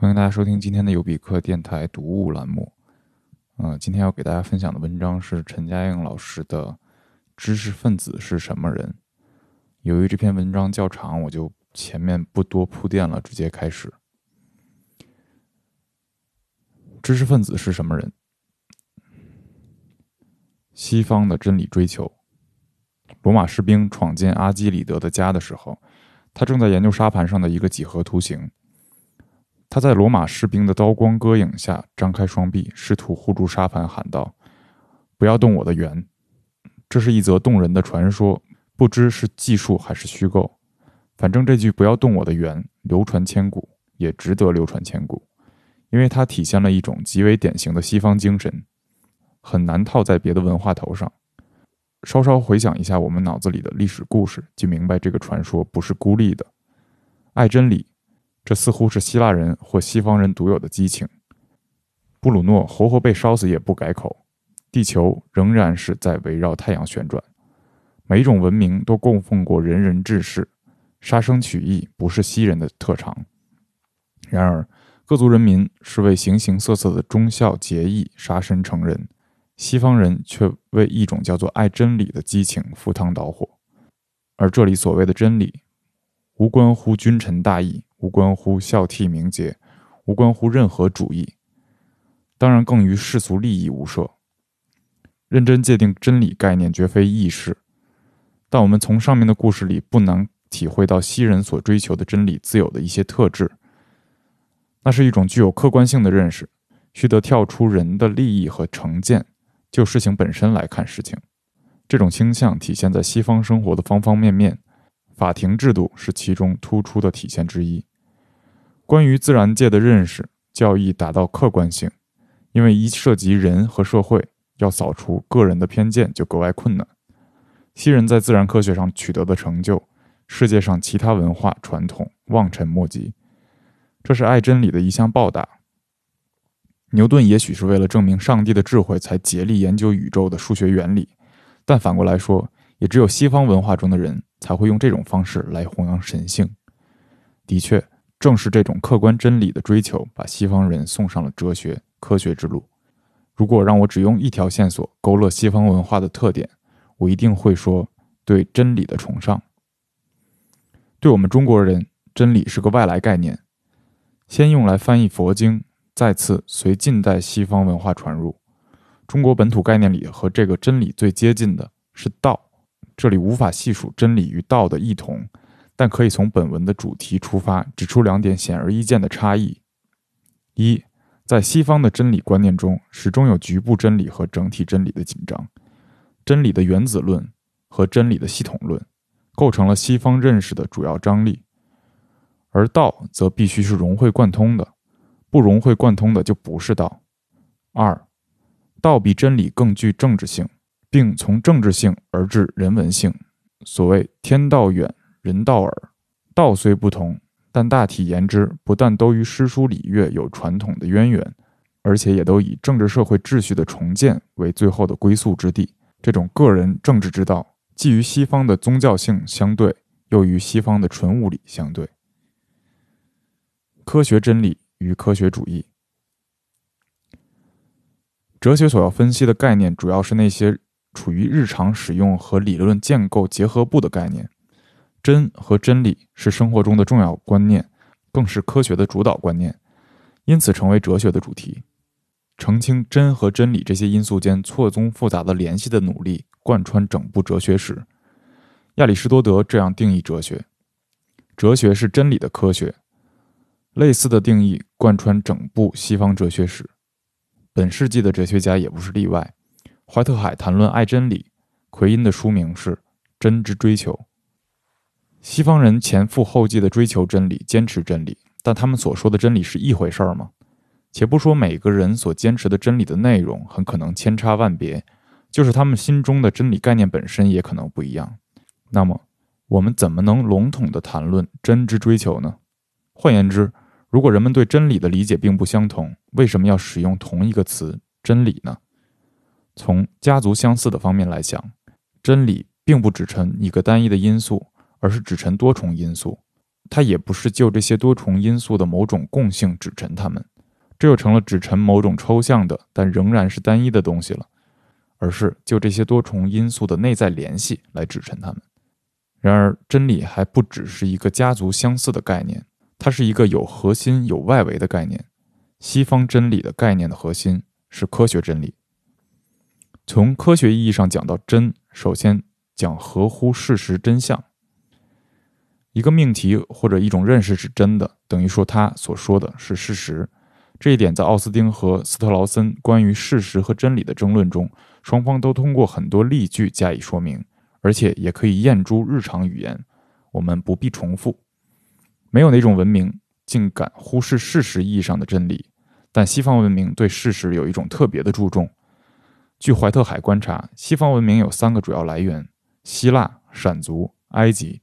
欢迎大家收听今天的有比克电台读物栏目。嗯、今天要给大家分享的文章是陈嘉映老师的《知识分子是什么人》。由于这篇文章较长，我就前面不多铺垫了，直接开始。知识分子是什么人？西方的真理追求。罗马士兵闯进阿基里德的家的时候，他正在研究沙盘上的一个几何图形。他在罗马士兵的刀光戈影下张开双臂，试图护住沙盘，喊道：“不要动我的圆。”这是一则动人的传说，不知是技术还是虚构。反正这句“不要动我的圆”流传千古，也值得流传千古，因为它体现了一种极为典型的西方精神，很难套在别的文化头上。稍稍回想一下我们脑子里的历史故事，就明白这个传说不是孤立的。爱真理。这似乎是希腊人或西方人独有的激情。布鲁诺活活被烧死也不改口。地球仍然是在围绕太阳旋转。每一种文明都供奉过仁人志士。杀生取义不是西人的特长。然而，各族人民是为形形色色的忠孝节义杀身成仁，西方人却为一种叫做爱真理的激情赴汤蹈火。而这里所谓的真理，无关乎君臣大义。无关乎孝悌名节，无关乎任何主义，当然更与世俗利益无涉。认真界定真理概念绝非易事，但我们从上面的故事里不难体会到西人所追求的真理自有的一些特质。那是一种具有客观性的认识，须得跳出人的利益和成见，就事情本身来看事情。这种倾向体现在西方生活的方方面面，法庭制度是其中突出的体现之一。关于自然界的认识，较易达到客观性，因为一涉及人和社会，要扫除个人的偏见就格外困难。西人在自然科学上取得的成就，世界上其他文化传统望尘莫及。这是爱真理的一项报答。牛顿也许是为了证明上帝的智慧，才竭力研究宇宙的数学原理，但反过来说，也只有西方文化中的人才会用这种方式来弘扬神性。的确。正是这种客观真理的追求，把西方人送上了哲学科学之路。如果让我只用一条线索勾勒西方文化的特点，我一定会说对真理的崇尚。对我们中国人，真理是个外来概念，先用来翻译佛经，再次随近代西方文化传入。中国本土概念里和这个真理最接近的是道，这里无法细数真理与道的异同。但可以从本文的主题出发，指出两点显而易见的差异：一，在西方的真理观念中，始终有局部真理和整体真理的紧张，真理的原子论和真理的系统论构成了西方认识的主要张力；而道则必须是融会贯通的，不融会贯通的就不是道。二，道比真理更具政治性，并从政治性而至人文性。所谓天道远。人道耳，道虽不同，但大体言之，不但都与诗书礼乐有传统的渊源，而且也都以政治社会秩序的重建为最后的归宿之地。这种个人政治之道，既与西方的宗教性相对，又与西方的纯物理相对。科学真理与科学主义，哲学所要分析的概念，主要是那些处于日常使用和理论建构结合部的概念。真和真理是生活中的重要观念，更是科学的主导观念，因此成为哲学的主题。澄清真和真理这些因素间错综复杂的联系的努力，贯穿整部哲学史。亚里士多德这样定义哲学：哲学是真理的科学。类似的定义贯穿整部西方哲学史。本世纪的哲学家也不是例外。怀特海谈论爱真理，奎因的书名是《真之追求》。西方人前赴后继地追求真理，坚持真理，但他们所说的真理是一回事儿吗？且不说每个人所坚持的真理的内容很可能千差万别，就是他们心中的真理概念本身也可能不一样。那么，我们怎么能笼统地谈论真之追求呢？换言之，如果人们对真理的理解并不相同，为什么要使用同一个词“真理”呢？从家族相似的方面来讲，真理并不只成一个单一的因素。而是指陈多重因素，它也不是就这些多重因素的某种共性指陈它们，这又成了指陈某种抽象的但仍然是单一的东西了，而是就这些多重因素的内在联系来指陈它们。然而，真理还不只是一个家族相似的概念，它是一个有核心有外围的概念。西方真理的概念的核心是科学真理。从科学意义上讲到真，首先讲合乎事实真相。一个命题或者一种认识是真的，等于说他所说的是事实。这一点在奥斯丁和斯特劳森关于事实和真理的争论中，双方都通过很多例句加以说明，而且也可以验诸日常语言，我们不必重复。没有哪种文明竟敢忽视事实意义上的真理，但西方文明对事实有一种特别的注重。据怀特海观察，西方文明有三个主要来源：希腊、闪族、埃及。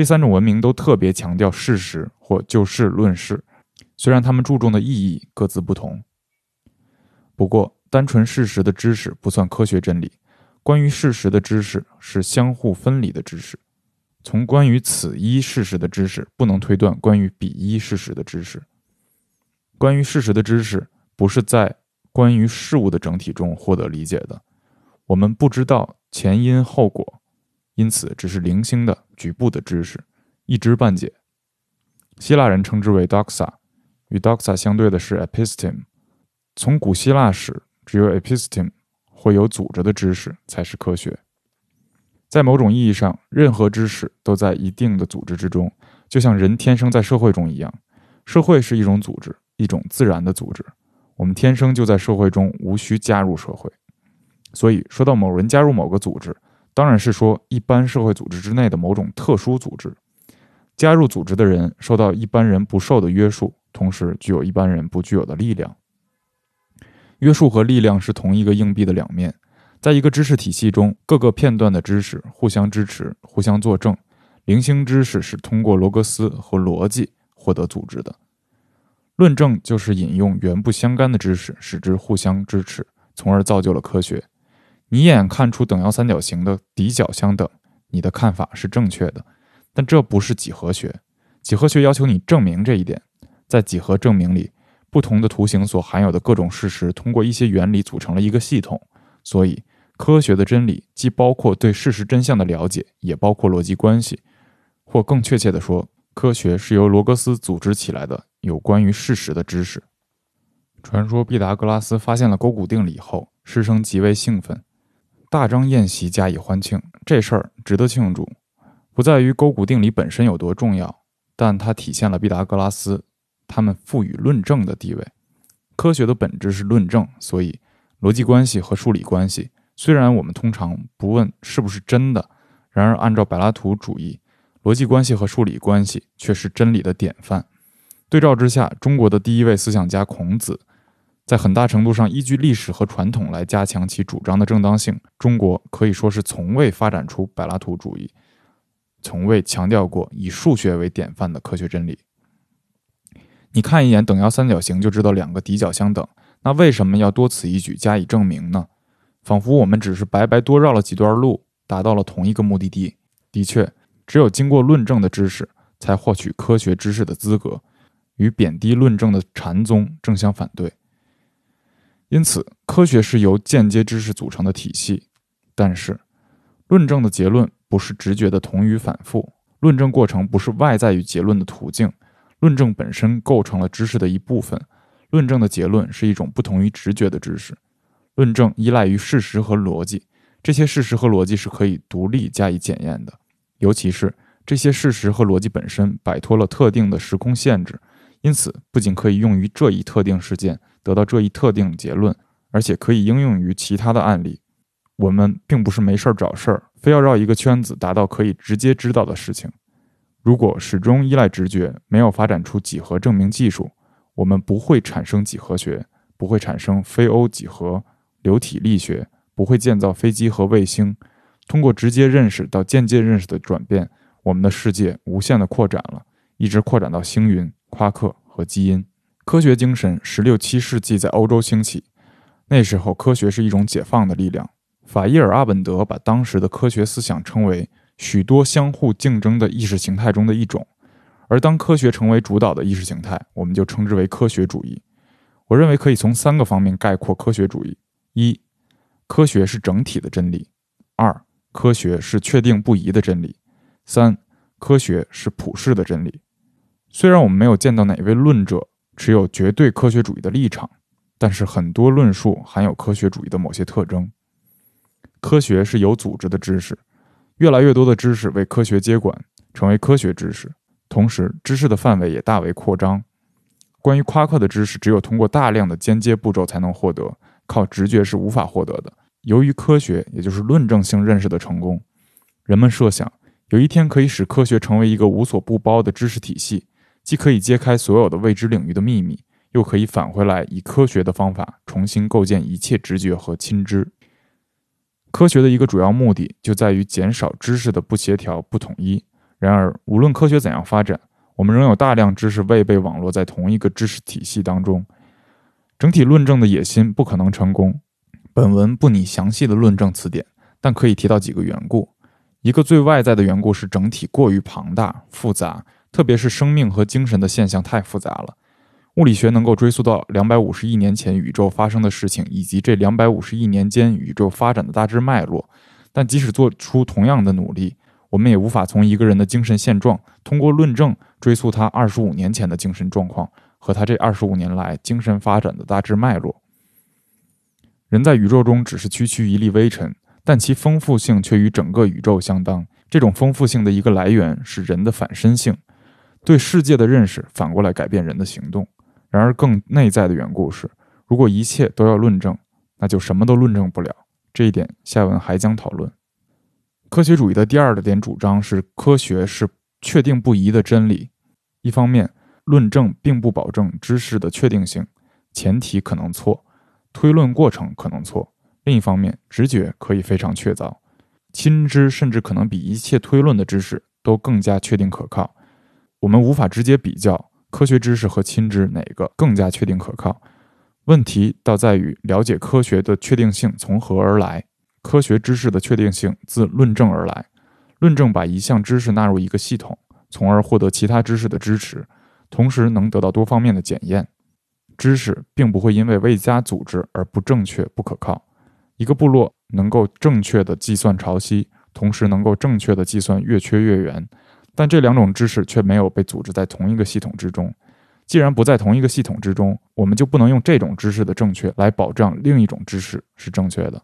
这三种文明都特别强调事实或就事论事，虽然他们注重的意义各自不同。不过，单纯事实的知识不算科学真理。关于事实的知识是相互分离的知识。从关于此一事实的知识，不能推断关于彼一事实的知识。关于事实的知识不是在关于事物的整体中获得理解的。我们不知道前因后果。因此，只是零星的局部的知识，一知半解。希腊人称之为 doxa，与 doxa 相对的是 episteme。从古希腊史，只有 episteme 会有组织的知识才是科学。在某种意义上，任何知识都在一定的组织之中，就像人天生在社会中一样。社会是一种组织，一种自然的组织。我们天生就在社会中，无需加入社会。所以，说到某人加入某个组织，当然是说，一般社会组织之内的某种特殊组织，加入组织的人受到一般人不受的约束，同时具有一般人不具有的力量。约束和力量是同一个硬币的两面。在一个知识体系中，各个片段的知识互相支持、互相作证。零星知识是通过罗格斯和逻辑获得组织的。论证就是引用原不相干的知识，使之互相支持，从而造就了科学。你一眼看出等腰三角形的底角相等，你的看法是正确的，但这不是几何学。几何学要求你证明这一点。在几何证明里，不同的图形所含有的各种事实通过一些原理组成了一个系统。所以，科学的真理既包括对事实真相的了解，也包括逻辑关系，或更确切地说，科学是由罗格斯组织起来的有关于事实的知识。传说毕达哥拉斯发现了勾股定理后，师生极为兴奋。大张宴席加以欢庆，这事儿值得庆祝，不在于勾股定理本身有多重要，但它体现了毕达哥拉斯他们赋予论证的地位。科学的本质是论证，所以逻辑关系和数理关系，虽然我们通常不问是不是真的，然而按照柏拉图主义，逻辑关系和数理关系却是真理的典范。对照之下，中国的第一位思想家孔子。在很大程度上依据历史和传统来加强其主张的正当性。中国可以说是从未发展出柏拉图主义，从未强调过以数学为典范的科学真理。你看一眼等腰三角形就知道两个底角相等，那为什么要多此一举加以证明呢？仿佛我们只是白白多绕了几段路，达到了同一个目的地。的确，只有经过论证的知识，才获取科学知识的资格，与贬低论证的禅宗正相反对。因此，科学是由间接知识组成的体系。但是，论证的结论不是直觉的同与反复，论证过程不是外在于结论的途径，论证本身构成了知识的一部分。论证的结论是一种不同于直觉的知识。论证依赖于事实和逻辑，这些事实和逻辑是可以独立加以检验的，尤其是这些事实和逻辑本身摆脱了特定的时空限制，因此不仅可以用于这一特定事件。得到这一特定结论，而且可以应用于其他的案例。我们并不是没事儿找事儿，非要绕一个圈子达到可以直接知道的事情。如果始终依赖直觉，没有发展出几何证明技术，我们不会产生几何学，不会产生非欧几何流体力学，不会建造飞机和卫星。通过直接认识到间接认识的转变，我们的世界无限的扩展了，一直扩展到星云、夸克和基因。科学精神十六七世纪在欧洲兴起，那时候科学是一种解放的力量。法伊尔·阿本德把当时的科学思想称为许多相互竞争的意识形态中的一种，而当科学成为主导的意识形态，我们就称之为科学主义。我认为可以从三个方面概括科学主义：一、科学是整体的真理；二、科学是确定不移的真理；三、科学是普世的真理。虽然我们没有见到哪位论者持有绝对科学主义的立场，但是很多论述含有科学主义的某些特征。科学是有组织的知识，越来越多的知识为科学接管，成为科学知识，同时知识的范围也大为扩张。关于夸克的知识，只有通过大量的间接步骤才能获得，靠直觉是无法获得的。由于科学，也就是论证性认识的成功，人们设想有一天可以使科学成为一个无所不包的知识体系，既可以揭开所有的未知领域的秘密，又可以返回来以科学的方法重新构建一切直觉和亲知。科学的一个主要目的就在于减少知识的不协调、不统一。然而，无论科学怎样发展，我们仍有大量知识未被网络在同一个知识体系当中，整体论证的野心不可能成功。本文不拟详细的论证词典，但可以提到几个缘故。一个最外在的缘故是整体过于庞大复杂，特别是生命和精神的现象太复杂了。物理学能够追溯到两百五十亿年前宇宙发生的事情，以及这两百五十亿年间宇宙发展的大致脉络，但即使做出同样的努力，我们也无法从一个人的精神现状通过论证追溯他二十五年前的精神状况和他这二十五年来精神发展的大致脉络。人在宇宙中只是区区一粒微尘，但其丰富性却与整个宇宙相当。这种丰富性的一个来源是人的反身性，对世界的认识反过来改变人的行动。然而，更内在的缘故是，如果一切都要论证，那就什么都论证不了。这一点下文还将讨论。科学主义的第二点主张是，科学是确定不移的真理。一方面，论证并不保证知识的确定性，前提可能错，推论过程可能错；另一方面，直觉可以非常确凿，亲知甚至可能比一切推论的知识都更加确定可靠。我们无法直接比较科学知识和亲知哪个更加确定可靠。问题倒在于了解科学的确定性从何而来。科学知识的确定性自论证而来，论证把一项知识纳入一个系统，从而获得其他知识的支持，同时能得到多方面的检验。知识并不会因为未加组织而不正确、不可靠。一个部落能够正确的计算潮汐，同时能够正确的计算月缺月圆，但这两种知识却没有被组织在同一个系统之中。既然不在同一个系统之中，我们就不能用这种知识的正确来保障另一种知识是正确的。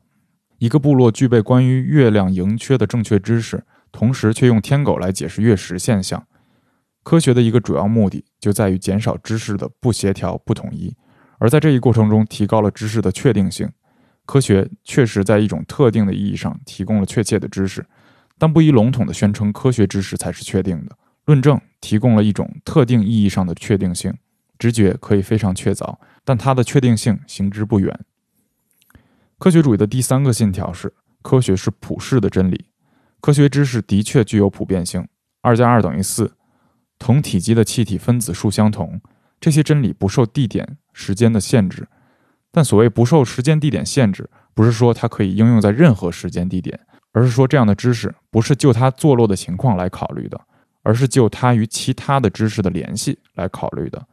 一个部落具备关于月亮盈缺的正确知识，同时却用天狗来解释月食现象。科学的一个主要目的就在于减少知识的不协调、不统一，而在这一过程中提高了知识的确定性。科学确实在一种特定的意义上提供了确切的知识，但不宜笼统地宣称科学知识才是确定的。论证提供了一种特定意义上的确定性，直觉可以非常确凿，但它的确定性行之不远。科学主义的第三个信条是：科学是普世的真理。科学知识的确具有普遍性，二加二等于四，同体积的气体分子数相同。这些真理不受地点、时间的限制。但所谓不受时间、地点限制，不是说它可以应用在任何时间、地点，而是说这样的知识不是就它坐落的情况来考虑的，而是就它与其他的知识的联系来考虑的。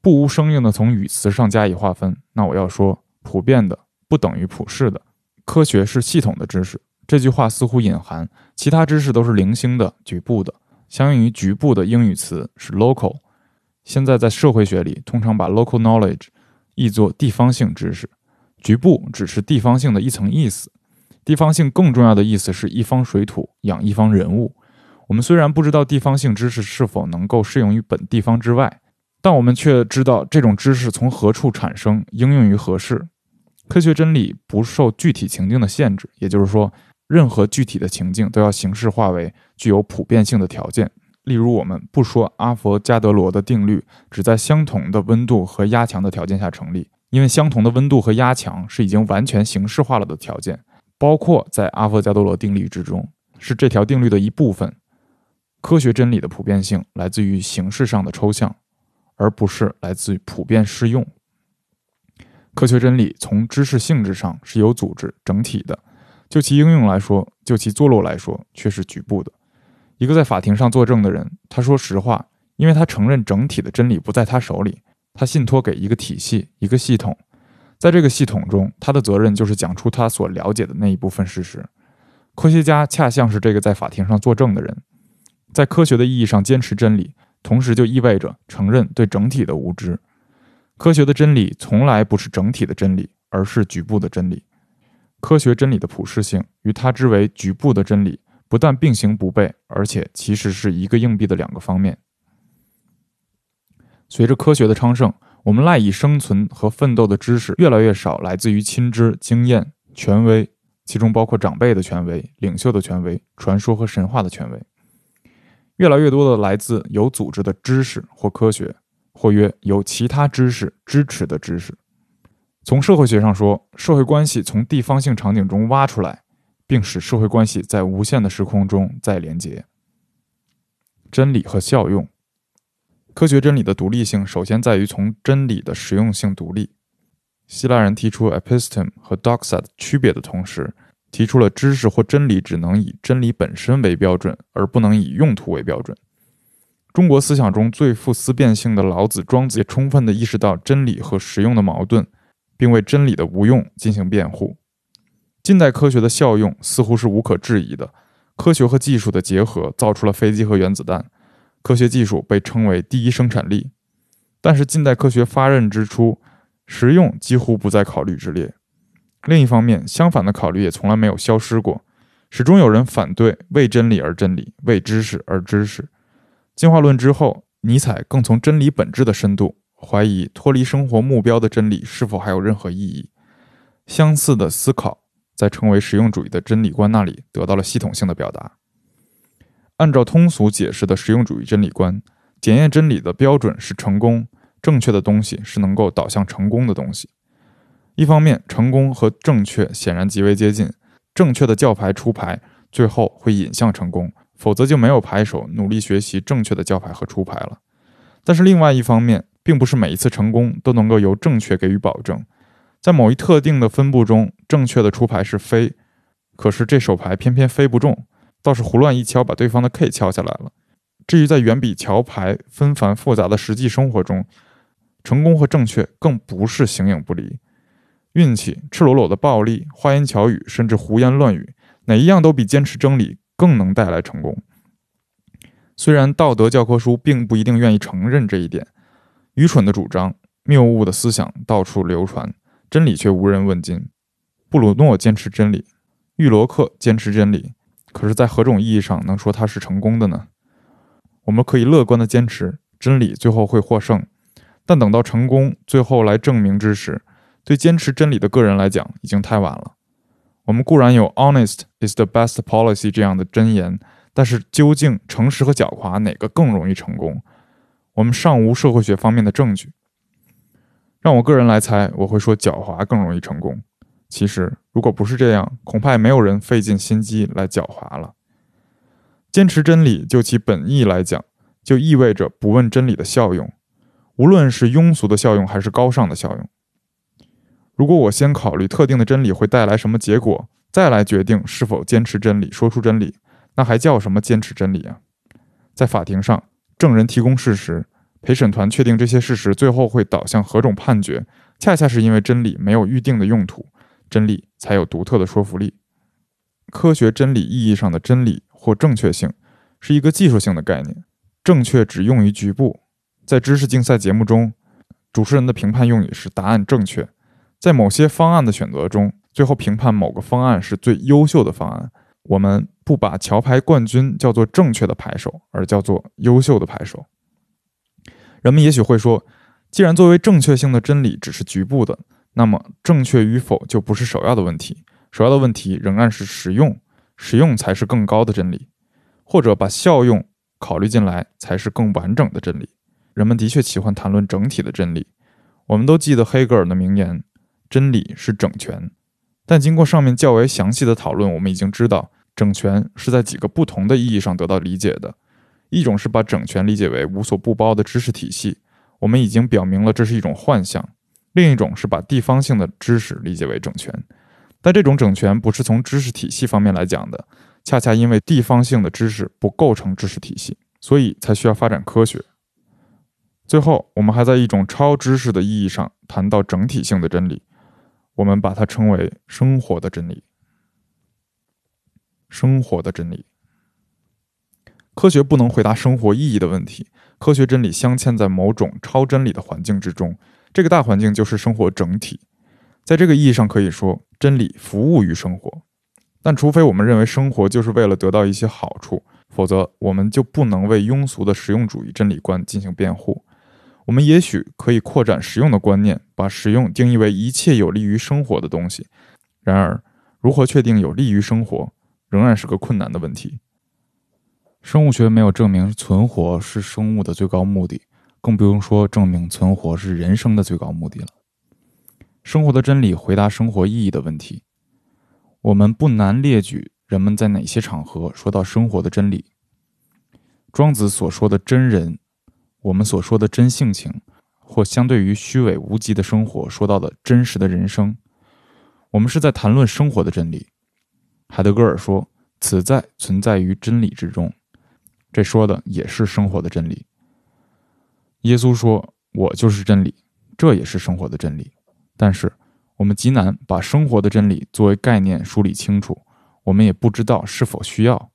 不无生硬的从语词上加以划分，那我要说普遍的。不等于普世的科学是系统的知识。这句话似乎隐含其他知识都是零星的、局部的。相应于局部的英语词是 local。现在在社会学里，通常把 local knowledge 译作地方性知识。局部只是地方性的一层意思。地方性更重要的意思是一方水土养一方人物。我们虽然不知道地方性知识是否能够适用于本地方之外，但我们却知道这种知识从何处产生，应用于何事。科学真理不受具体情境的限制，也就是说，任何具体的情境都要形式化为具有普遍性的条件。例如，我们不说阿佛加德罗的定律只在相同的温度和压强的条件下成立，因为相同的温度和压强是已经完全形式化了的条件，包括在阿佛加德罗定律之中，是这条定律的一部分。科学真理的普遍性来自于形式上的抽象，而不是来自于普遍适用。科学真理从知识性质上是有组织、整体的，就其应用来说，就其坐落来说，却是局部的。一个在法庭上作证的人，他说实话，因为他承认整体的真理不在他手里，他信托给一个体系、一个系统，在这个系统中，他的责任就是讲出他所了解的那一部分事实。科学家恰像是这个在法庭上作证的人，在科学的意义上坚持真理，同时就意味着承认对整体的无知。科学的真理从来不是整体的真理，而是局部的真理。科学真理的普适性与它之为局部的真理不但并行不悖，而且其实是一个硬币的两个方面。随着科学的昌盛，我们赖以生存和奋斗的知识越来越少来自于亲知、经验、权威，其中包括长辈的权威、领袖的权威、传说和神话的权威，越来越多的来自有组织的知识或科学。或曰由其他知识支持的知识。从社会学上说，社会关系从地方性场景中挖出来，并使社会关系在无限的时空中再连接。真理和效用，科学真理的独立性首先在于从真理的实用性独立。希腊人提出 episteme 和 doxa 的区别的同时，提出了知识或真理只能以真理本身为标准，而不能以用途为标准。中国思想中最富思辨性的老子、庄子也充分地意识到真理和实用的矛盾，并为真理的无用进行辩护。近代科学的效用似乎是无可置疑的，科学和技术的结合造出了飞机和原子弹，科学技术被称为第一生产力。但是近代科学发轫之初，实用几乎不在考虑之列。另一方面，相反的考虑也从来没有消失过，始终有人反对为真理而真理，为知识而知识。进化论之后，尼采更从真理本质的深度怀疑脱离生活目标的真理是否还有任何意义。相似的思考在成为实用主义的真理观那里得到了系统性的表达。按照通俗解释的实用主义真理观，检验真理的标准是成功，正确的东西是能够导向成功的东西。一方面，成功和正确显然极为接近，正确的教牌出牌，最后会引向成功。否则就没有牌手努力学习正确的教牌和出牌了。但是另外一方面，并不是每一次成功都能够由正确给予保证。在某一特定的分布中，正确的出牌是飞，可是这手牌偏偏飞不中，倒是胡乱一敲把对方的 K 敲下来了。至于在远比桥牌纷繁复杂的实际生活中，成功和正确更不是形影不离。运气、赤裸裸的暴力、花言巧语，甚至胡言乱语，哪一样都比坚持真理。更能带来成功。虽然道德教科书并不一定愿意承认这一点，愚蠢的主张、谬误的思想到处流传，真理却无人问津。布鲁诺坚持真理，玉罗克坚持真理，可是，在何种意义上能说它是成功的呢？我们可以乐观的坚持真理最后会获胜，但等到成功最后来证明之时，对坚持真理的个人来讲，已经太晚了。我们固然有 “honest is the best policy” 这样的箴言，但是究竟诚实和狡猾哪个更容易成功？我们尚无社会学方面的证据。让我个人来猜，我会说狡猾更容易成功。其实，如果不是这样，恐怕没有人费尽心机来狡猾了。坚持真理，就其本意来讲，就意味着不问真理的效用，无论是庸俗的效用还是高尚的效用。如果我先考虑特定的真理会带来什么结果，再来决定是否坚持真理、说出真理，那还叫什么坚持真理啊？在法庭上，证人提供事实，陪审团确定这些事实最后会导向何种判决，恰恰是因为真理没有预定的用途，真理才有独特的说服力。科学真理意义上的真理或正确性，是一个技术性的概念，正确只用于局部。在知识竞赛节目中，主持人的评判用语是答案正确。在某些方案的选择中，最后评判某个方案是最优秀的方案。我们不把桥牌冠军叫做正确的牌手，而叫做优秀的牌手。人们也许会说，既然作为正确性的真理只是局部的，那么正确与否就不是首要的问题。首要的问题仍然是实用，实用才是更高的真理，或者把效用考虑进来才是更完整的真理。人们的确喜欢谈论整体的真理。我们都记得黑格尔的名言。真理是整全，但经过上面较为详细的讨论，我们已经知道，整全是在几个不同的意义上得到理解的。一种是把整全理解为无所不包的知识体系，我们已经表明了这是一种幻象；另一种是把地方性的知识理解为整全，但这种整全不是从知识体系方面来讲的，恰恰因为地方性的知识不构成知识体系，所以才需要发展科学。最后，我们还在一种超知识的意义上谈到整体性的真理，我们把它称为生活的真理。生活的真理，科学不能回答生活意义的问题。科学真理镶嵌在某种超真理的环境之中，这个大环境就是生活整体。在这个意义上，可以说真理服务于生活。但除非我们认为生活就是为了得到一些好处，否则我们就不能为庸俗的实用主义真理观进行辩护。我们也许可以扩展实用的观念，把实用定义为一切有利于生活的东西。然而，如何确定有利于生活？仍然是个困难的问题。生物学没有证明存活是生物的最高目的，更不用说证明存活是人生的最高目的了。生活的真理回答生活意义的问题，我们不难列举人们在哪些场合说到生活的真理。庄子所说的真人，我们所说的真性情，或相对于虚伪无极的生活说到的真实的人生，我们是在谈论生活的真理。海德格尔说：“此在存在于真理之中。”这说的也是生活的真理。耶稣说：“我就是真理。”这也是生活的真理。但是我们极难把生活的真理作为概念梳理清楚，我们也不知道是否需要，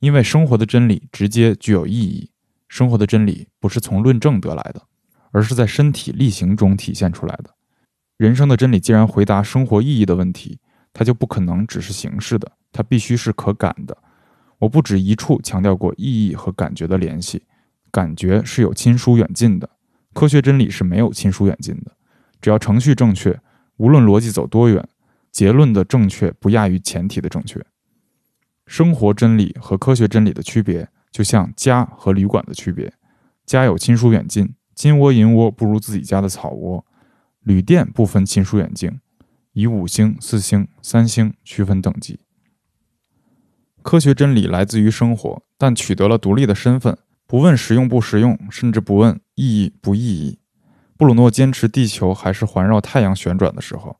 因为生活的真理直接具有意义。生活的真理不是从论证得来的，而是在身体力行中体现出来的。人生的真理既然回答生活意义的问题。它就不可能只是形式的，它必须是可感的。我不止一处强调过意义和感觉的联系，感觉是有亲疏远近的，科学真理是没有亲疏远近的。只要程序正确，无论逻辑走多远，结论的正确不亚于前提的正确。生活真理和科学真理的区别，就像家和旅馆的区别，家有亲疏远近，金窝银窝不如自己家的草窝，旅店不分亲疏远近。以五星、四星、三星区分等级。科学真理来自于生活，但取得了独立的身份，不问实用不实用，甚至不问意义不意义。布鲁诺坚持地球还是环绕太阳旋转的时候，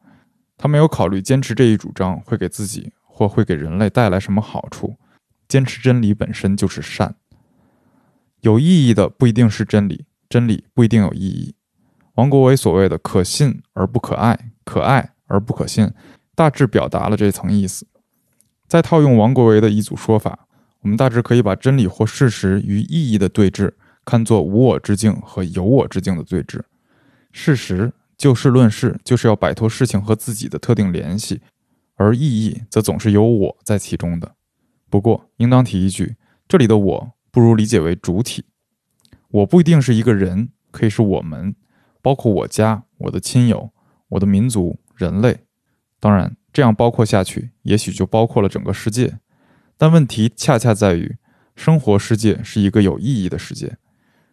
他没有考虑坚持这一主张会给自己或会给人类带来什么好处。坚持真理本身就是善。有意义的不一定是真理，真理不一定有意义。王国维所谓的“可信而不可爱”，可爱。而不可信，大致表达了这层意思。再套用王国维的一组说法，我们大致可以把真理或事实与意义的对峙看作无我之境和有我之境的对峙。事实就事论事，就是要摆脱事情和自己的特定联系，而意义则总是有我在其中的。不过，应当提一句，这里的我不如理解为主体。我不一定是一个人，可以是我们，包括我家、我的亲友、我的民族。人类，当然这样包括下去，也许就包括了整个世界。但问题恰恰在于，生活世界是一个有意义的世界，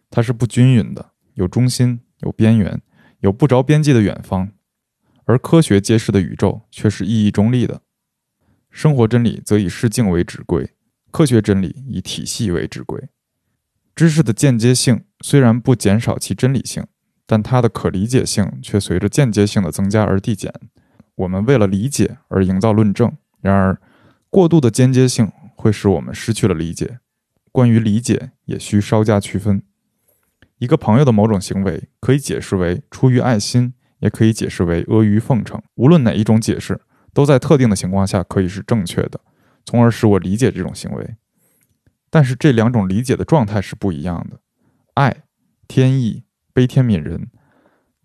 它是不均匀的，有中心，有边缘，有不着边际的远方。而科学揭示的宇宙却是意义中立的。生活真理则以视境为指归，科学真理以体系为指归。知识的间接性虽然不减少其真理性。但它的可理解性却随着间接性的增加而递减。我们为了理解而营造论证，然而过度的间接性会使我们失去了理解。关于理解，也需稍加区分。一个朋友的某种行为可以解释为出于爱心，也可以解释为阿谀奉承。无论哪一种解释，都在特定的情况下可以是正确的，从而使我理解这种行为。但是这两种理解的状态是不一样的。爱，天意。悲天悯人，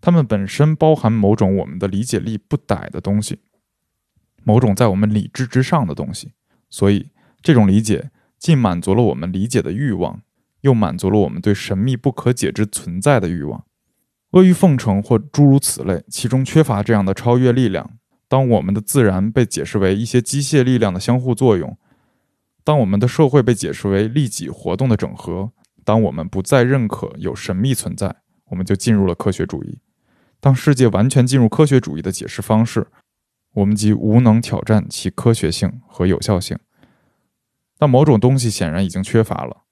它们本身包含某种我们的理解力不逮的东西，某种在我们理智之上的东西。所以，这种理解既满足了我们理解的欲望，又满足了我们对神秘不可解之存在的欲望。阿谀奉承或诸如此类，其中缺乏这样的超越力量。当我们的自然被解释为一些机械力量的相互作用，当我们的社会被解释为利己活动的整合，当我们不再认可有神秘存在。我们就进入了科学主义。当世界完全进入科学主义的解释方式，我们即无能挑战其科学性和有效性。但某种东西显然已经缺乏了。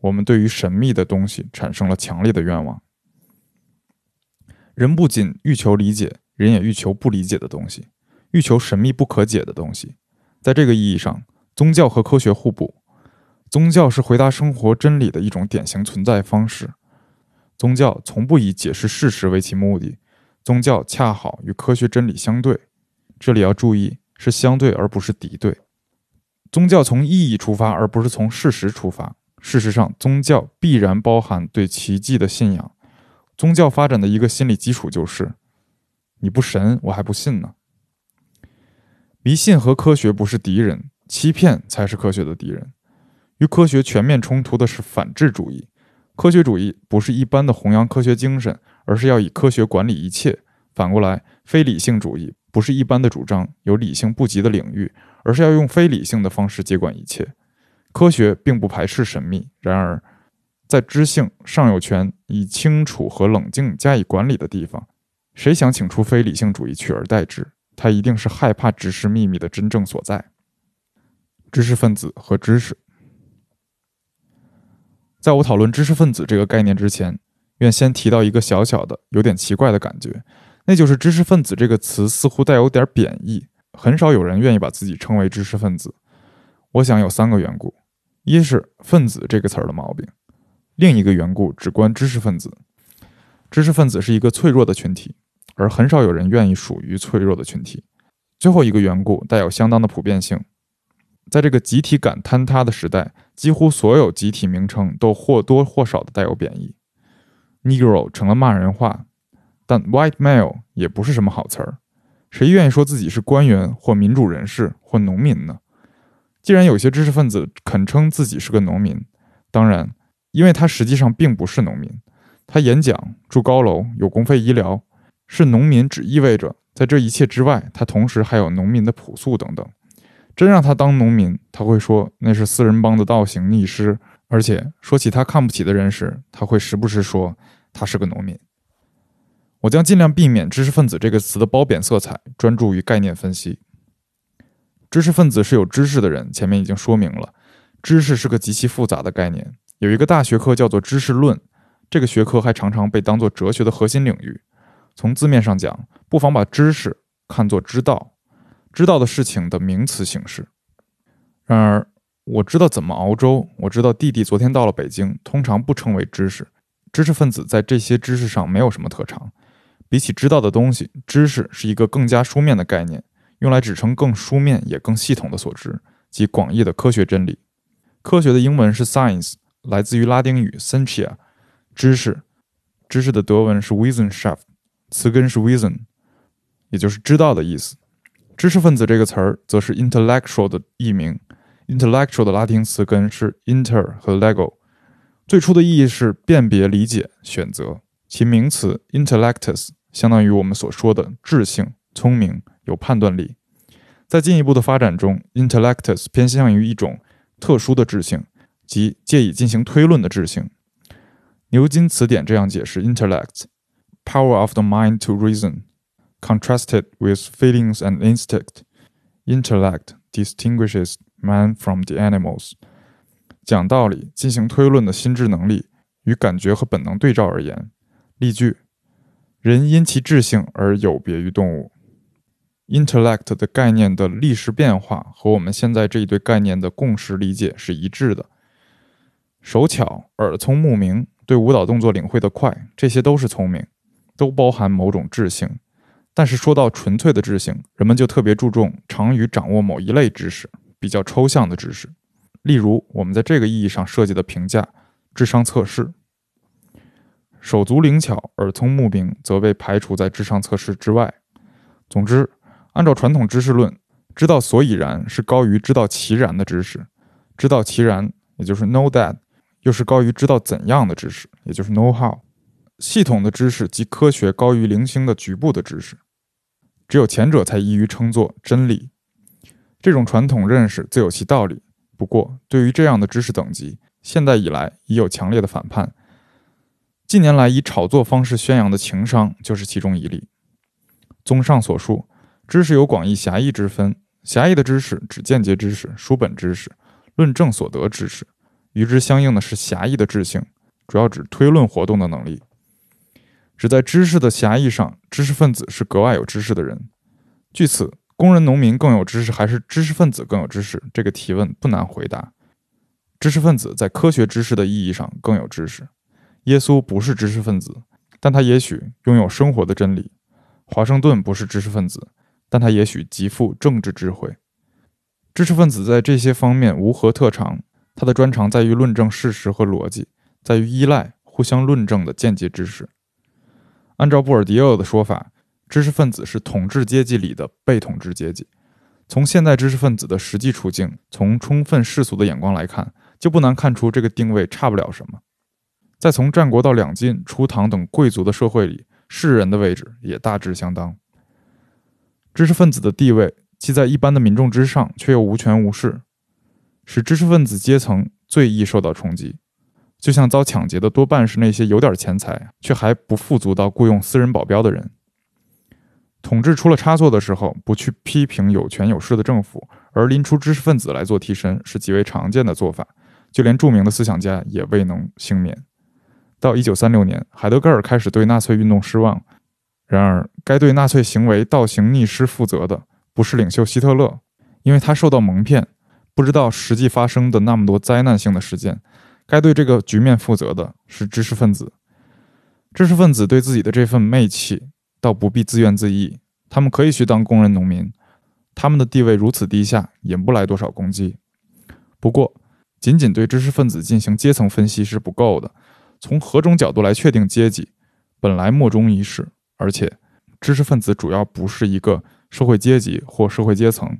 我们对于神秘的东西产生了强烈的愿望。人不仅欲求理解，人也欲求不理解的东西，欲求神秘不可解的东西。在这个意义上，宗教和科学互补。宗教是回答生活真理的一种典型存在方式。宗教从不以解释事实为其目的，宗教恰好与科学真理相对。这里要注意，是相对而不是敌对。宗教从意义出发，而不是从事实出发。事实上，宗教必然包含对奇迹的信仰。宗教发展的一个心理基础就是：你不神，我还不信呢。迷信和科学不是敌人，欺骗才是科学的敌人。与科学全面冲突的是反智主义。科学主义不是一般的弘扬科学精神，而是要以科学管理一切。反过来，非理性主义不是一般的主张有理性不及的领域，而是要用非理性的方式接管一切。科学并不排斥神秘，然而，在知性尚有权以清楚和冷静加以管理的地方，谁想请出非理性主义取而代之，他一定是害怕知识秘密的真正所在。知识分子和知识。在我讨论知识分子这个概念之前，愿先提到一个小小的、有点奇怪的感觉，那就是“知识分子”这个词似乎带有点贬义，很少有人愿意把自己称为知识分子。我想有三个缘故：一是“分子”这个词儿的毛病；另一个缘故只关知识分子。知识分子是一个脆弱的群体，而很少有人愿意属于脆弱的群体。最后一个缘故带有相当的普遍性。在这个集体感坍塌的时代，几乎所有集体名称都或多或少的带有贬义。Negro 成了骂人话，但 White male 也不是什么好词儿。谁愿意说自己是官员或民主人士或农民呢？既然有些知识分子肯称自己是个农民，当然，因为他实际上并不是农民。他演讲、住高楼、有公费医疗，是农民只意味着在这一切之外，他同时还有农民的朴素等等。真让他当农民，他会说那是四人帮的倒行逆施；而且说起他看不起的人时，他会时不时说他是个农民。我将尽量避免“知识分子”这个词的褒贬色彩，专注于概念分析。知识分子是有知识的人，前面已经说明了。知识是个极其复杂的概念，有一个大学科叫做知识论，这个学科还常常被当作哲学的核心领域。从字面上讲，不妨把知识看作知道。知道的事情的名词形式。然而，我知道怎么熬粥，我知道弟弟昨天到了北京，通常不称为知识。知识分子在这些知识上没有什么特长。比起知道的东西，知识是一个更加书面的概念，用来指称更书面也更系统的所知，即广义的科学真理。科学的英文是 science，来自于拉丁语 scientia，知识。知识的德文是 Wissenschaft，词根是 wissen，也就是知道的意思。知识分子这个词儿则是 intellectual 的译名，intellectual 的拉丁词根是 inter 和 lego，最初的意义是辨别、理解、选择。其名词 intellectus 相当于我们所说的智性、聪明、有判断力。在进一步的发展中，intellectus 偏向于一种特殊的智性，即借以进行推论的智性。牛津词典这样解释 intellect：power of the mind to reason。Contrasted with feelings and instinct, intellect distinguishes man from the animals. 讲道理、进行推论的心智能力与感觉和本能对照而言，例句：人因其智性而有别于动物。Intellect 的概念的历史变化和我们现在这一对概念的共识理解是一致的。手巧、耳聪目明、对舞蹈动作领会的快，这些都是聪明，都包含某种智性。但是说到纯粹的智性，人们就特别注重长于掌握某一类知识，比较抽象的知识。例如，我们在这个意义上设计的评价智商测试。手足灵巧、耳聪目明则被排除在智商测试之外。总之，按照传统知识论，知道所以然是高于知道其然的知识。知道其然，也就是 know that，又是高于知道怎样的知识，也就是 know how。系统的知识及科学高于零星的局部的知识。只有前者才易于称作真理。这种传统认识自有其道理。不过，对于这样的知识等级，现代以来已有强烈的反叛。近年来以炒作方式宣扬的情商就是其中一例。综上所述，知识有广义、狭义之分。狭义的知识指间接知识、书本知识、论证所得知识；与之相应的是狭义的智性，主要指推论活动的能力。只在知识的狭义上，知识分子是格外有知识的人。据此，工人、农民更有知识，还是知识分子更有知识？这个提问不难回答。知识分子在科学知识的意义上更有知识。耶稣不是知识分子，但他也许拥有生活的真理。华盛顿不是知识分子，但他也许极富政治智慧。知识分子在这些方面无何特长，他的专长在于论证事实和逻辑，在于依赖互相论证的间接知识。按照布尔迪厄的说法。知识分子是统治阶级里的被统治阶级。从现代知识分子的实际处境，从充分世俗的眼光来看，就不难看出这个定位差不了什么。在从战国到两晋、初唐等贵族的社会里，士人的位置也大致相当。知识分子的地位既在一般的民众之上，却又无权无势，使知识分子阶层最易受到冲击。就像遭抢劫的多半是那些有点钱财却还不富足到雇佣私人保镖的人。统治出了差错的时候，不去批评有权有势的政府，而拎出知识分子来做替身，是极为常见的做法。就连著名的思想家也未能幸免。到一九三六年，海德格尔开始对纳粹运动失望。然而，该对纳粹行为倒行逆施负责的不是领袖希特勒，因为他受到蒙骗，不知道实际发生的那么多灾难性的事件。该对这个局面负责的是知识分子。知识分子对自己的这份媚气。倒不必自怨自艾，他们可以去当工人、农民，他们的地位如此低下，引不来多少攻击。不过，仅仅对知识分子进行阶层分析是不够的，从何种角度来确定阶级，本来莫衷一是。而且，知识分子主要不是一个社会阶级或社会阶层，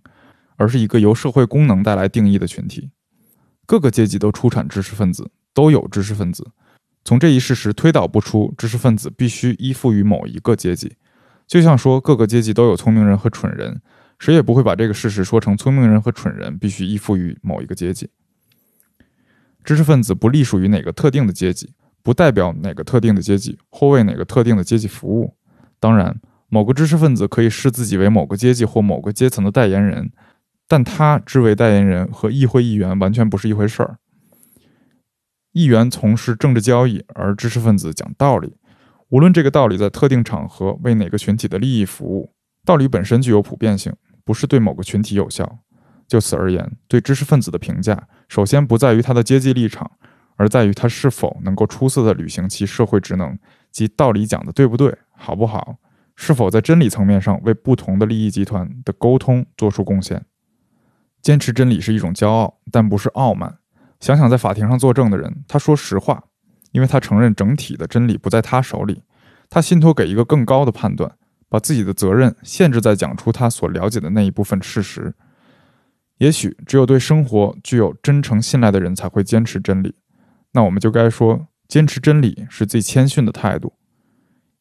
而是一个由社会功能带来定义的群体。各个阶级都出产知识分子，都有知识分子。从这一事实推导不出知识分子必须依附于某一个阶级，就像说各个阶级都有聪明人和蠢人，谁也不会把这个事实说成聪明人和蠢人必须依附于某一个阶级。知识分子不隶属于哪个特定的阶级，不代表哪个特定的阶级或为哪个特定的阶级服务。当然，某个知识分子可以视自己为某个阶级或某个阶层的代言人，但他之为代言人和议会议员完全不是一回事儿。议员从事政治交易，而知识分子讲道理。无论这个道理在特定场合为哪个群体的利益服务，道理本身具有普遍性，不是对某个群体有效。就此而言，对知识分子的评价，首先不在于他的阶级立场，而在于他是否能够出色的履行其社会职能，即道理讲的对不对、好不好，是否在真理层面上为不同的利益集团的沟通做出贡献。坚持真理是一种骄傲，但不是傲慢。想想在法庭上作证的人，他说实话，因为他承认整体的真理不在他手里，他信托给一个更高的判断，把自己的责任限制在讲出他所了解的那一部分事实。也许只有对生活具有真诚信赖的人才会坚持真理，那我们就该说，坚持真理是最谦逊的态度，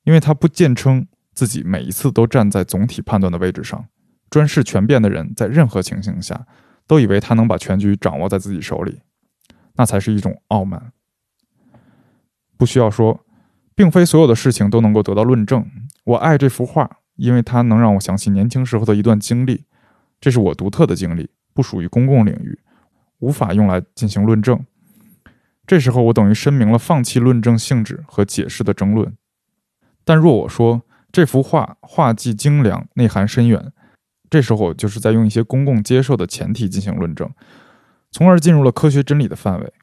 因为他不坚称自己每一次都站在总体判断的位置上。专事权变的人，在任何情形下，都以为他能把全局掌握在自己手里。那才是一种傲慢。不需要说，并非所有的事情都能够得到论证。我爱这幅画，因为它能让我想起年轻时候的一段经历，这是我独特的经历，不属于公共领域，无法用来进行论证。这时候，我等于声明了放弃论证性质和解释的争论。但若我说这幅画画技精良，内涵深远，这时候就是在用一些公共接受的前提进行论证。从而进入了科学真理的范围。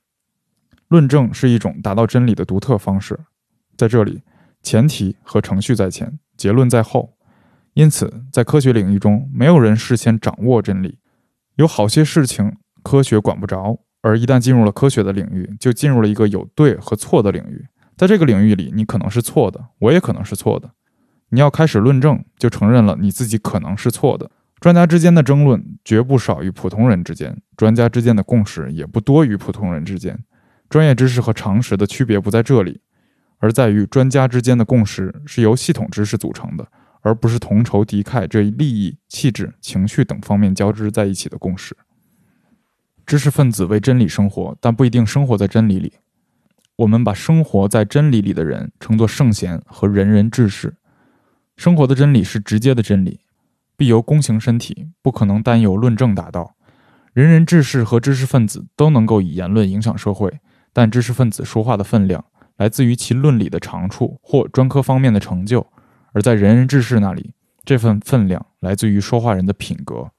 论证是一种达到真理的独特方式，在这里，前提和程序在前，结论在后。因此，在科学领域中，没有人事先掌握真理。有好些事情科学管不着，而一旦进入了科学的领域，就进入了一个有对和错的领域。在这个领域里，你可能是错的，我也可能是错的。你要开始论证，就承认了你自己可能是错的。专家之间的争论绝不少于普通人之间，专家之间的共识也不多于普通人之间。专业知识和常识的区别不在这里，而在于专家之间的共识是由系统知识组成的，而不是同仇敌忾这一利益、气质、情绪等方面交织在一起的共识。知识分子为真理生活，但不一定生活在真理里。我们把生活在真理里的人称作圣贤和仁人志士。生活的真理是直接的真理。必由公行身体，不可能单由论证达到。人人志士和知识分子都能够以言论影响社会，但知识分子说话的分量来自于其论理的长处或专科方面的成就，而在仁人志士那里，这份分量来自于说话人的品格。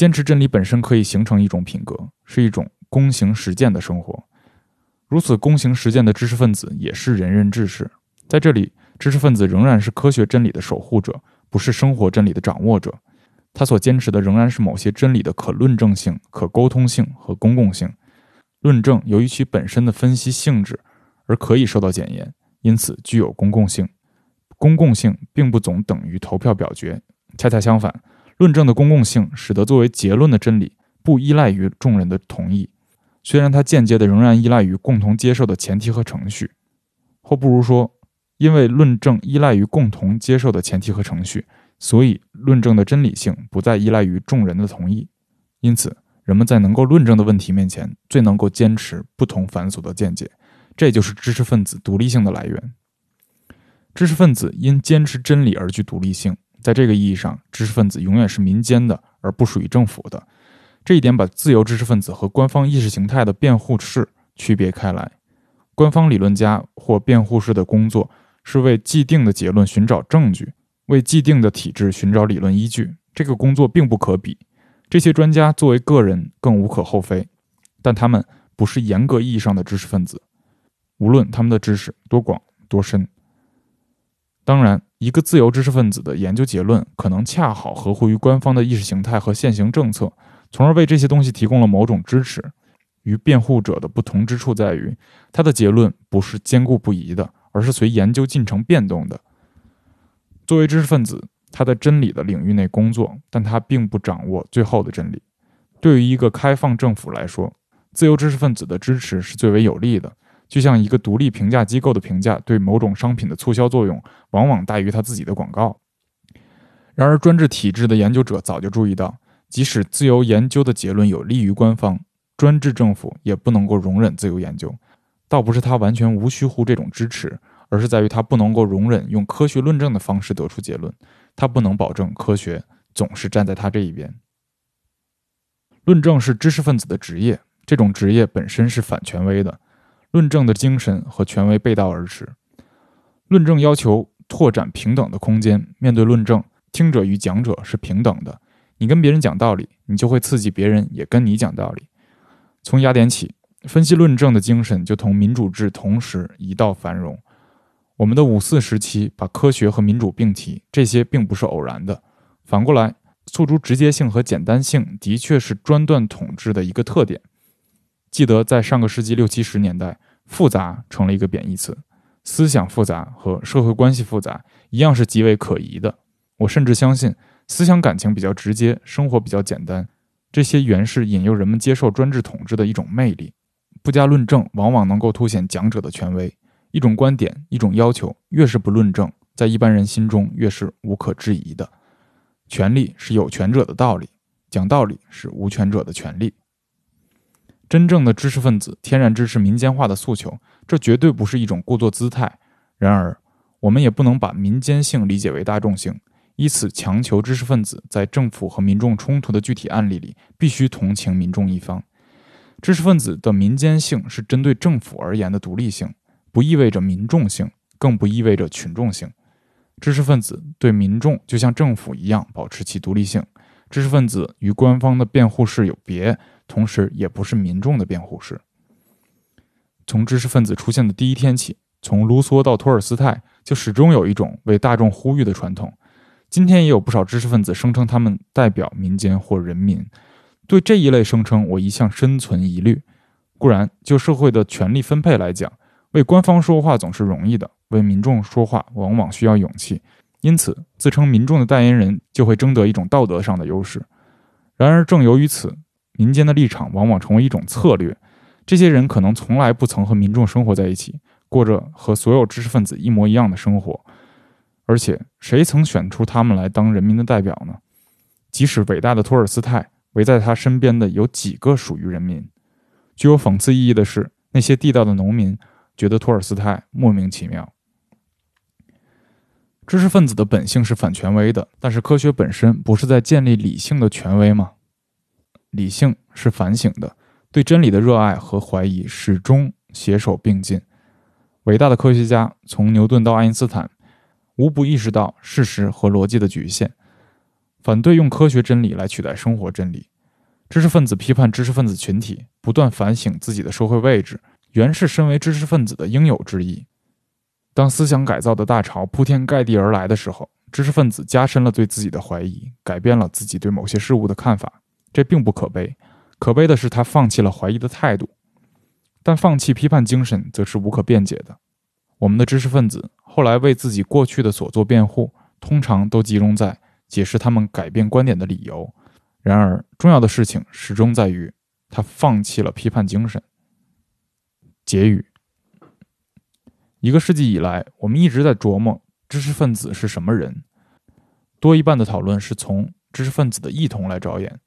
坚持真理本身可以形成一种品格，是一种躬行实践的生活。如此躬行实践的知识分子也是仁人志士。在这里，知识分子仍然是科学真理的守护者，不是生活真理的掌握者。他所坚持的仍然是某些真理的可论证性、可沟通性和公共性。论证由于其本身的分析性质而可以受到检验，因此具有公共性。公共性并不总等于投票表决，恰恰相反，论证的公共性使得作为结论的真理不依赖于众人的同意，虽然它间接的仍然依赖于共同接受的前提和程序，或不如说，因为论证依赖于共同接受的前提和程序，所以论证的真理性不再依赖于众人的同意。因此，人们在能够论证的问题面前，最能够坚持不同繁琐的见解，这就是知识分子独立性的来源。知识分子因坚持真理而具独立性，在这个意义上，知识分子永远是民间的，而不属于政府的。这一点把自由知识分子和官方意识形态的辩护士区别开来。官方理论家或辩护士的工作是为既定的结论寻找证据，为既定的体制寻找理论依据。这个工作并不可比。这些专家作为个人更无可厚非，但他们不是严格意义上的知识分子，无论他们的知识多广多深。当然，一个自由知识分子的研究结论可能恰好合乎于官方的意识形态和现行政策，从而为这些东西提供了某种支持。与辩护者的不同之处在于，他的结论不是坚固不移的，而是随研究进程变动的。作为知识分子，他在真理的领域内工作，但他并不掌握最后的真理。对于一个开放政府来说，自由知识分子的支持是最为有利的。就像一个独立评价机构的评价对某种商品的促销作用，往往大于他自己的广告。然而，专制体制的研究者早就注意到，即使自由研究的结论有利于官方，专制政府也不能够容忍自由研究。倒不是他完全无需乎这种支持，而是在于他不能够容忍用科学论证的方式得出结论。他不能保证科学总是站在他这一边。论证是知识分子的职业，这种职业本身是反权威的。论证的精神和权威背道而驰。论证要求拓展平等的空间。面对论证，听者与讲者是平等的。你跟别人讲道理，你就会刺激别人也跟你讲道理。从雅典起，分析论证的精神就同民主制同时一道繁荣。我们的五四时期把科学和民主并提，这些并不是偶然的。反过来，诉诸直接性和简单性的确是专断统治的一个特点。记得在上个世纪六七十年代，复杂成了一个贬义词，思想复杂和社会关系复杂一样是极为可疑的。我甚至相信，思想感情比较直接，生活比较简单，这些原是引诱人们接受专制统治的一种魅力。不加论证，往往能够凸显讲者的权威。一种观点，一种要求，越是不论证，在一般人心中越是无可置疑的。权力是有权者的道理，讲道理是无权者的权利。真正的知识分子天然支持民间化的诉求，这绝对不是一种故作姿态。然而，我们也不能把民间性理解为大众性，以此强求知识分子在政府和民众冲突的具体案例里必须同情民众一方。知识分子的民间性是针对政府而言的独立性，不意味着民众性，更不意味着群众性。知识分子对民众就像政府一样保持其独立性。知识分子与官方的辩护士有别。同时，也不是民众的辩护师。从知识分子出现的第一天起，从卢梭到托尔斯泰，就始终有一种为大众呼吁的传统。今天也有不少知识分子声称他们代表民间或人民。对这一类声称，我一向深存疑虑。固然，就社会的权力分配来讲，为官方说话总是容易的，为民众说话往往需要勇气。因此，自称民众的代言人就会争得一种道德上的优势。然而，正由于此。民间的立场往往成为一种策略，这些人可能从来不曾和民众生活在一起，过着和所有知识分子一模一样的生活。而且，谁曾选出他们来当人民的代表呢？即使伟大的托尔斯泰，围在他身边的有几个属于人民？具有讽刺意义的是，那些地道的农民觉得托尔斯泰莫名其妙。知识分子的本性是反权威的，但是科学本身不是在建立理性的权威吗？理性是反省的，对真理的热爱和怀疑始终携手并进。伟大的科学家，从牛顿到爱因斯坦，无不意识到事实和逻辑的局限，反对用科学真理来取代生活真理。知识分子批判知识分子群体，不断反省自己的社会位置，原是身为知识分子的应有之义。当思想改造的大潮铺天盖地而来的时候，知识分子加深了对自己的怀疑，改变了自己对某些事物的看法。这并不可悲，可悲的是他放弃了怀疑的态度。但放弃批判精神，则是无可辩解的。我们的知识分子后来为自己过去的所作辩护，通常都集中在解释他们改变观点的理由。然而，重要的事情始终在于，他放弃了批判精神。结语：一个世纪以来，我们一直在琢磨知识分子是什么人，多一半的讨论是从知识分子的异同来着眼。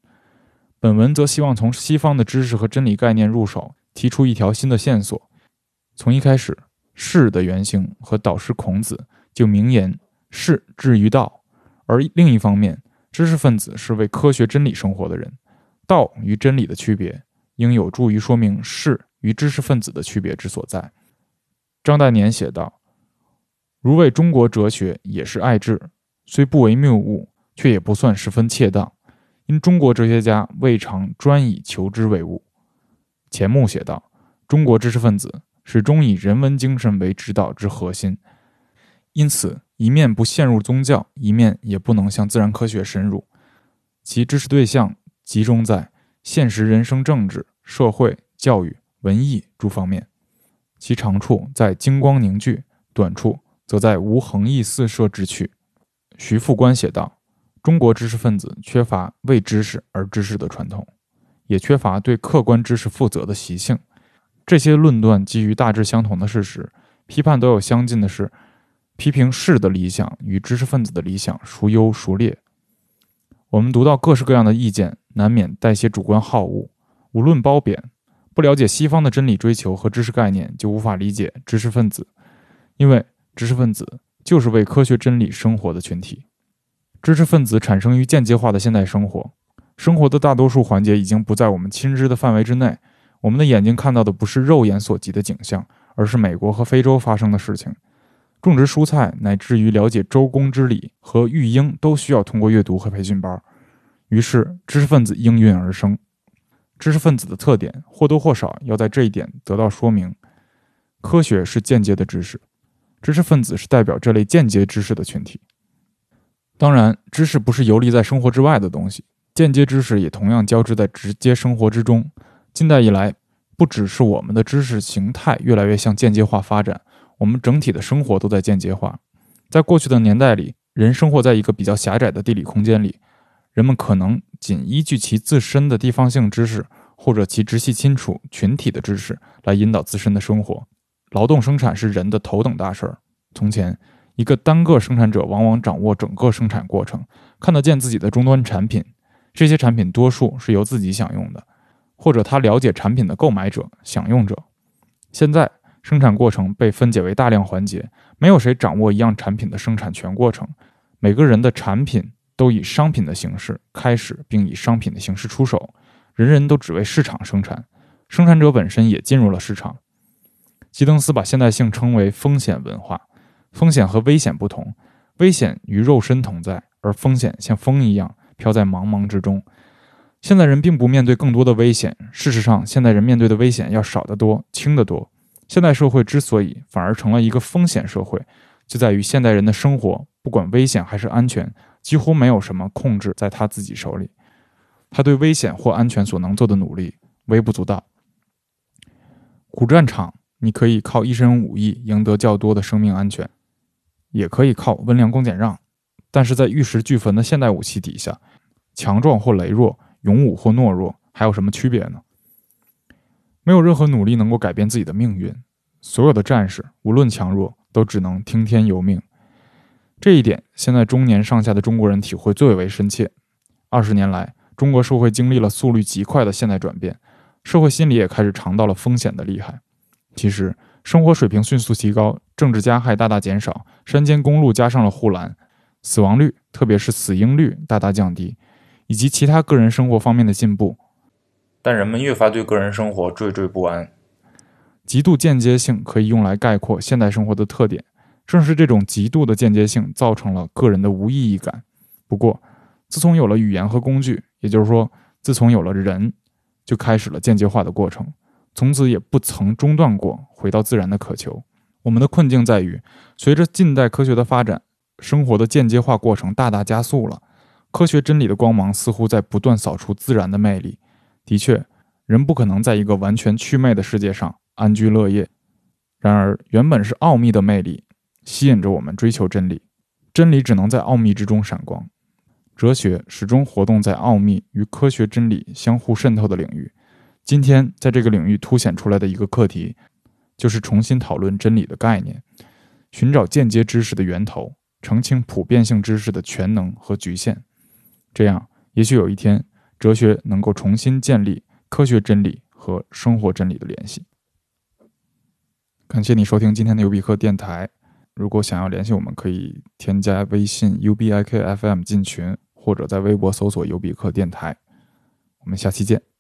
本文则希望从西方的知识和真理概念入手，提出一条新的线索。从一开始，士的原型和导师孔子就明言“士至于道”，而另一方面。知识分子是为科学真理生活的人，道与真理的区别，应有助于说明士与知识分子的区别之所在。张大年写道：“如为中国哲学也是爱智，虽不为谬误，却也不算十分切当，因中国哲学家未尝专以求知为务。”钱穆写道：“中国知识分子始终以人文精神为指导之核心，因此。”一面不陷入宗教，一面也不能向自然科学深入。其知识对象集中在现实人生、政治、社会、教育、文艺诸方面，其长处在精光凝聚，短处则在无横溢四射之趣。徐复观写道：“中国知识分子缺乏为知识而知识的传统，也缺乏对客观知识负责的习性。”这些论断基于大致相同的事实，批判都有相近的是。批评士的理想与知识分子的理想孰优孰劣？我们读到各式各样的意见，难免带些主观好恶。无论褒贬，不了解西方的真理追求和知识概念，就无法理解知识分子。因为知识分子就是为科学真理生活的群体。知识分子产生于间接化的现代生活，生活的大多数环节已经不在我们亲知的范围之内。我们的眼睛看到的不是肉眼所及的景象，而是美国和非洲发生的事情。种植蔬菜，乃至于了解周公之礼和育婴，都需要通过阅读和培训班。于是，知识分子应运而生。知识分子的特点或多或少要在这一点得到说明。科学是间接的知识，知识分子是代表这类间接知识的群体。当然，知识不是游离在生活之外的东西，间接知识也同样交织在直接生活之中。近代以来，不只是我们的知识形态越来越向间接化发展。我们整体的生活都在间接化。在过去的年代里，人生活在一个比较狭窄的地理空间里，人们可能仅依据其自身的地方性知识，或者其直系亲属群体的知识来引导自身的生活。劳动生产是人的头等大事儿。从前，一个单个生产者往往掌握整个生产过程，看得见自己的终端产品。这些产品多数是由自己享用的，或者他了解产品的购买者、享用者。现在。生产过程被分解为大量环节，没有谁掌握一样产品的生产全过程。每个人的产品都以商品的形式开始，并以商品的形式出手。人人都只为市场生产，生产者本身也进入了市场。基登斯把现代性称为风险文化。风险和危险不同，危险与肉身同在，而风险像风一样飘在茫茫之中。现代人并不面对更多的危险，事实上，现代人面对的危险要少得多，轻得多。现代社会之所以反而成了一个风险社会，就在于现代人的生活，不管危险还是安全，几乎没有什么控制在他自己手里。他对危险或安全所能做的努力微不足道。古战场，你可以靠一身武艺赢得较多的生命安全，也可以靠温良恭俭让。但是在玉石俱焚的现代武器底下，强壮或羸弱，勇武或懦弱，还有什么区别呢？没有任何努力能够改变自己的命运，所有的战士无论强弱，都只能听天由命。这一点，现在中年上下的中国人体会最为深切。二十年来，中国社会经历了速率极快的现代转变，社会心理也开始尝到了风险的厉害。其实，生活水平迅速提高，政治加害大大减少，山间公路加上了护栏，死亡率，特别是死婴率大大降低，以及其他个人生活方面的进步。但人们越发对个人生活惴惴不安。极度间接性可以用来概括现代生活的特点，正是这种极度的间接性，造成了个人的无意义感。不过，自从有了语言和工具，也就是说，自从有了人，就开始了间接化的过程，从此也不曾中断过回到自然的渴求。我们的困境在于，随着近代科学的发展，生活的间接化过程大大加速了。科学真理的光芒似乎在不断扫除自然的魅力。的确，人不可能在一个完全祛魅的世界上安居乐业。然而，原本是奥秘的魅力吸引着我们追求真理，真理只能在奥秘之中闪光。哲学始终活动在奥秘与科学真理相互渗透的领域。今天，在这个领域凸显出来的一个课题，就是重新讨论真理的概念，寻找间接知识的源头，澄清普遍性知识的全能和局限。这样，也许有一天，哲学能够重新建立科学真理和生活真理的联系。感谢你收听今天的尤比克电台。如果想要联系我们，可以添加微信 ubikfm 进群，或者在微博搜索“尤比克电台”。我们下期见。